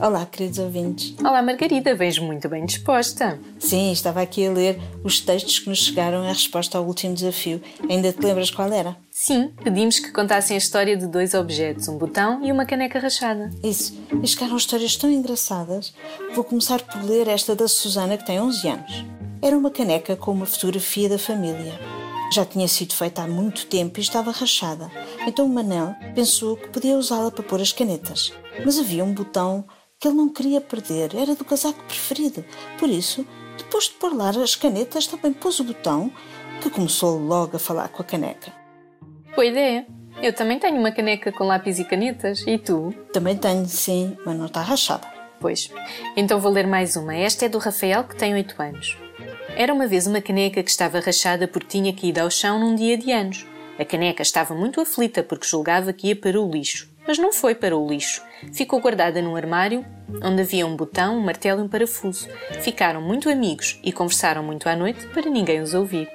Olá, queridos ouvintes. Olá, Margarida, vens muito bem disposta. Sim, estava aqui a ler os textos que nos chegaram em resposta ao último desafio. Ainda te lembras qual era? Sim, pedimos que contassem a história de dois objetos, um botão e uma caneca rachada. Isso. E chegaram histórias tão engraçadas. Vou começar por ler esta da Susana, que tem 11 anos. Era uma caneca com uma fotografia da família. Já tinha sido feita há muito tempo e estava rachada. Então o Manel pensou que podia usá-la para pôr as canetas. Mas havia um botão que ele não queria perder, era do casaco preferido. Por isso, depois de pôr lá as canetas, também pôs o botão, que começou logo a falar com a caneca. Boa ideia. Eu também tenho uma caneca com lápis e canetas. E tu? Também tenho, sim, mas não está rachada. Pois. Então vou ler mais uma. Esta é do Rafael, que tem 8 anos. Era uma vez uma caneca que estava rachada porque tinha caído ao chão num dia de anos. A caneca estava muito aflita porque julgava que ia para o lixo mas não foi para o lixo. Ficou guardada num armário onde havia um botão, um martelo e um parafuso. Ficaram muito amigos e conversaram muito à noite para ninguém os ouvir.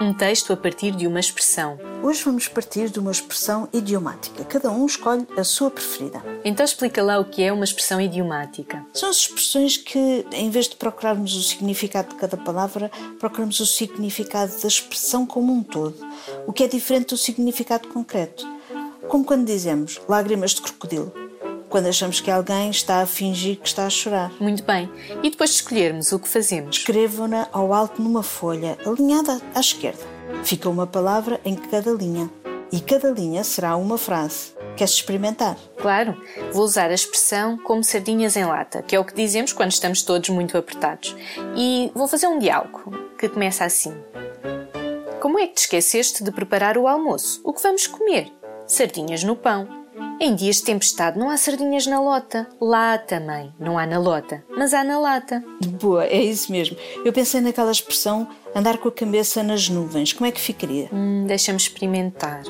Um texto a partir de uma expressão. Hoje vamos partir de uma expressão idiomática. Cada um escolhe a sua preferida. Então explica lá o que é uma expressão idiomática. São as expressões que, em vez de procurarmos o significado de cada palavra, procuramos o significado da expressão como um todo, o que é diferente do significado concreto como quando dizemos lágrimas de crocodilo, quando achamos que alguém está a fingir que está a chorar. Muito bem. E depois de escolhermos o que fazemos? Escrevam-na ao alto numa folha, alinhada à esquerda. Fica uma palavra em cada linha. E cada linha será uma frase. Queres experimentar? Claro, vou usar a expressão como sardinhas em lata, que é o que dizemos quando estamos todos muito apertados. E vou fazer um diálogo que começa assim: Como é que te esqueceste de preparar o almoço? O que vamos comer? Sardinhas no pão. Em dias de tempestade não há sardinhas na lota. Lá também. Não há na lota, mas há na lata. Boa, é isso mesmo. Eu pensei naquela expressão andar com a cabeça nas nuvens. Como é que ficaria? Hum, Deixa-me experimentar.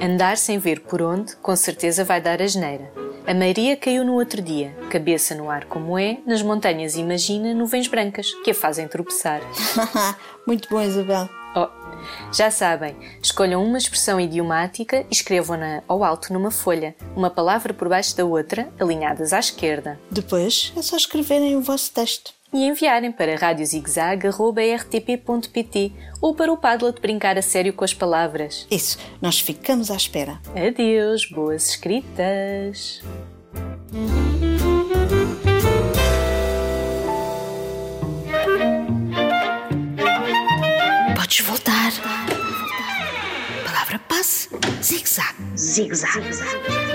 Andar sem ver por onde, com certeza vai dar asneira. A Maria caiu no outro dia, cabeça no ar como é, nas montanhas imagina nuvens brancas, que a fazem tropeçar. Muito bom, Isabel. Oh, já sabem, escolham uma expressão idiomática e escrevam-na ao alto numa folha, uma palavra por baixo da outra, alinhadas à esquerda. Depois é só escreverem o vosso texto. E enviarem para radiozigzag.rtp.pt ou para o Padlet brincar a sério com as palavras. Isso, nós ficamos à espera. Adeus, boas escritas! Voltar. Palavra passe. Zig-zag. Zig-zag.